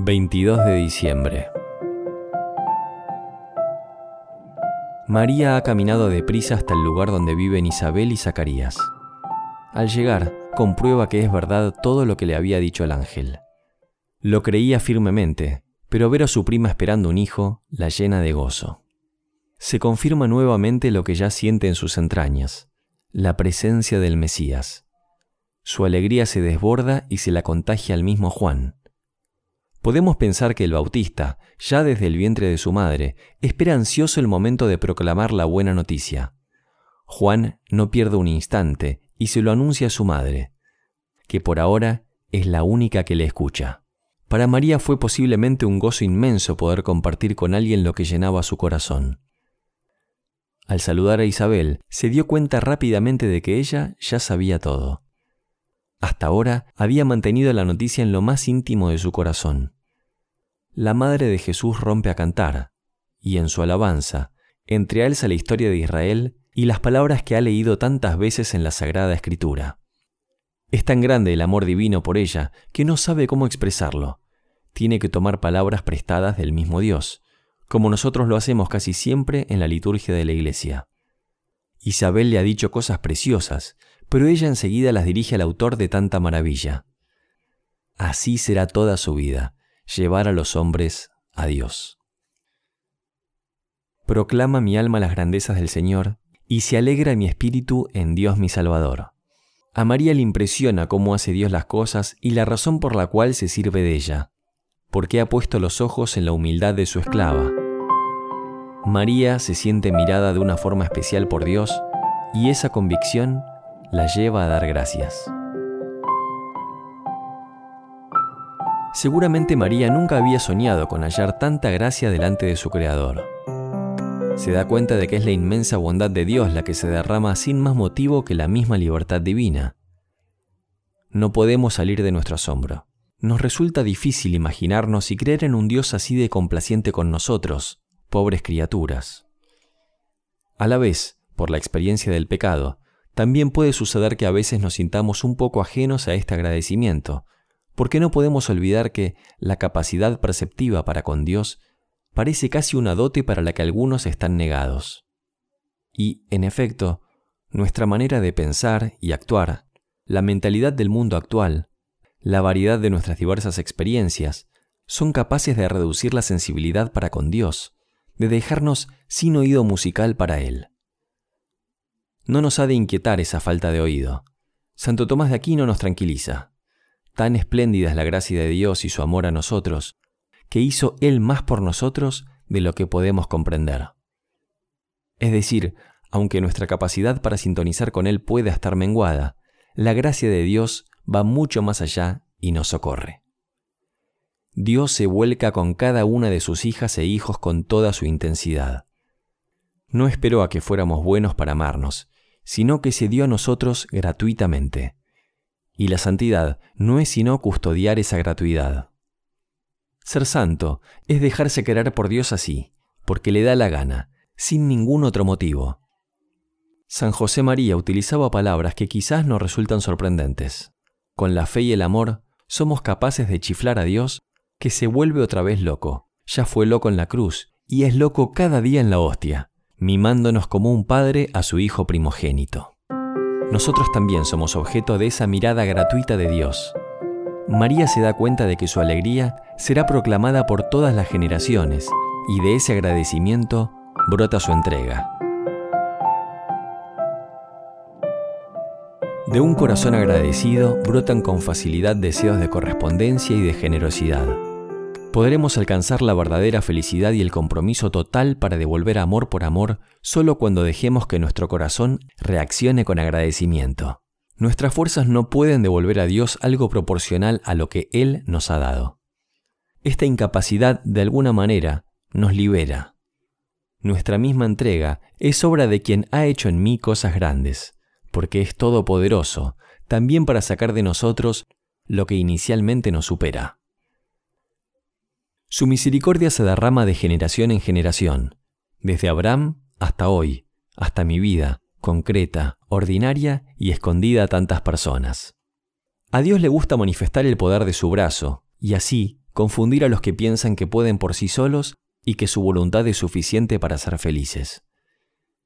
22 de diciembre. María ha caminado deprisa hasta el lugar donde viven Isabel y Zacarías. Al llegar, comprueba que es verdad todo lo que le había dicho el ángel. Lo creía firmemente, pero ver a su prima esperando un hijo la llena de gozo. Se confirma nuevamente lo que ya siente en sus entrañas, la presencia del Mesías. Su alegría se desborda y se la contagia al mismo Juan. Podemos pensar que el Bautista, ya desde el vientre de su madre, espera ansioso el momento de proclamar la buena noticia. Juan no pierde un instante y se lo anuncia a su madre, que por ahora es la única que le escucha. Para María fue posiblemente un gozo inmenso poder compartir con alguien lo que llenaba su corazón. Al saludar a Isabel, se dio cuenta rápidamente de que ella ya sabía todo. Hasta ahora había mantenido la noticia en lo más íntimo de su corazón. La Madre de Jesús rompe a cantar, y en su alabanza, entrealza la historia de Israel y las palabras que ha leído tantas veces en la Sagrada Escritura. Es tan grande el amor divino por ella que no sabe cómo expresarlo. Tiene que tomar palabras prestadas del mismo Dios, como nosotros lo hacemos casi siempre en la liturgia de la Iglesia. Isabel le ha dicho cosas preciosas, pero ella enseguida las dirige al autor de tanta maravilla. Así será toda su vida, llevar a los hombres a Dios. Proclama mi alma las grandezas del Señor, y se alegra mi espíritu en Dios mi Salvador. A María le impresiona cómo hace Dios las cosas y la razón por la cual se sirve de ella, porque ha puesto los ojos en la humildad de su esclava. María se siente mirada de una forma especial por Dios y esa convicción la lleva a dar gracias. Seguramente María nunca había soñado con hallar tanta gracia delante de su Creador. Se da cuenta de que es la inmensa bondad de Dios la que se derrama sin más motivo que la misma libertad divina. No podemos salir de nuestro asombro. Nos resulta difícil imaginarnos y creer en un Dios así de complaciente con nosotros, pobres criaturas. A la vez, por la experiencia del pecado, también puede suceder que a veces nos sintamos un poco ajenos a este agradecimiento, porque no podemos olvidar que la capacidad perceptiva para con Dios parece casi una dote para la que algunos están negados. Y, en efecto, nuestra manera de pensar y actuar, la mentalidad del mundo actual, la variedad de nuestras diversas experiencias, son capaces de reducir la sensibilidad para con Dios, de dejarnos sin oído musical para Él no nos ha de inquietar esa falta de oído. Santo Tomás de Aquino nos tranquiliza. Tan espléndida es la gracia de Dios y su amor a nosotros, que hizo Él más por nosotros de lo que podemos comprender. Es decir, aunque nuestra capacidad para sintonizar con Él pueda estar menguada, la gracia de Dios va mucho más allá y nos socorre. Dios se vuelca con cada una de sus hijas e hijos con toda su intensidad. No esperó a que fuéramos buenos para amarnos, sino que se dio a nosotros gratuitamente. Y la santidad no es sino custodiar esa gratuidad. Ser santo es dejarse querer por Dios así, porque le da la gana, sin ningún otro motivo. San José María utilizaba palabras que quizás nos resultan sorprendentes. Con la fe y el amor somos capaces de chiflar a Dios que se vuelve otra vez loco. Ya fue loco en la cruz y es loco cada día en la hostia mimándonos como un padre a su hijo primogénito. Nosotros también somos objeto de esa mirada gratuita de Dios. María se da cuenta de que su alegría será proclamada por todas las generaciones y de ese agradecimiento brota su entrega. De un corazón agradecido brotan con facilidad deseos de correspondencia y de generosidad podremos alcanzar la verdadera felicidad y el compromiso total para devolver amor por amor solo cuando dejemos que nuestro corazón reaccione con agradecimiento. Nuestras fuerzas no pueden devolver a Dios algo proporcional a lo que Él nos ha dado. Esta incapacidad, de alguna manera, nos libera. Nuestra misma entrega es obra de quien ha hecho en mí cosas grandes, porque es todopoderoso, también para sacar de nosotros lo que inicialmente nos supera. Su misericordia se derrama de generación en generación, desde Abraham hasta hoy, hasta mi vida, concreta, ordinaria y escondida a tantas personas. A Dios le gusta manifestar el poder de su brazo, y así, confundir a los que piensan que pueden por sí solos y que su voluntad es suficiente para ser felices.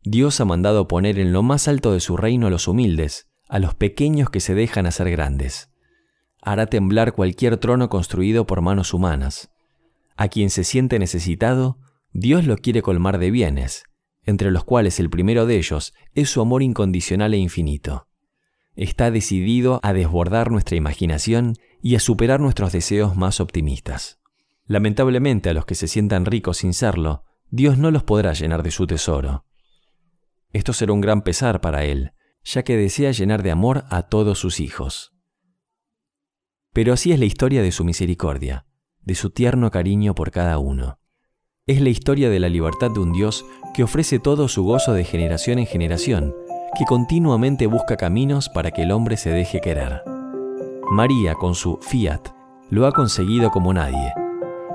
Dios ha mandado poner en lo más alto de su reino a los humildes, a los pequeños que se dejan hacer grandes. Hará temblar cualquier trono construido por manos humanas. A quien se siente necesitado, Dios lo quiere colmar de bienes, entre los cuales el primero de ellos es su amor incondicional e infinito. Está decidido a desbordar nuestra imaginación y a superar nuestros deseos más optimistas. Lamentablemente a los que se sientan ricos sin serlo, Dios no los podrá llenar de su tesoro. Esto será un gran pesar para Él, ya que desea llenar de amor a todos sus hijos. Pero así es la historia de su misericordia, de su tierno cariño por cada uno. Es la historia de la libertad de un Dios que ofrece todo su gozo de generación en generación, que continuamente busca caminos para que el hombre se deje querer. María, con su fiat, lo ha conseguido como nadie,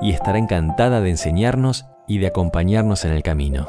y estará encantada de enseñarnos y de acompañarnos en el camino.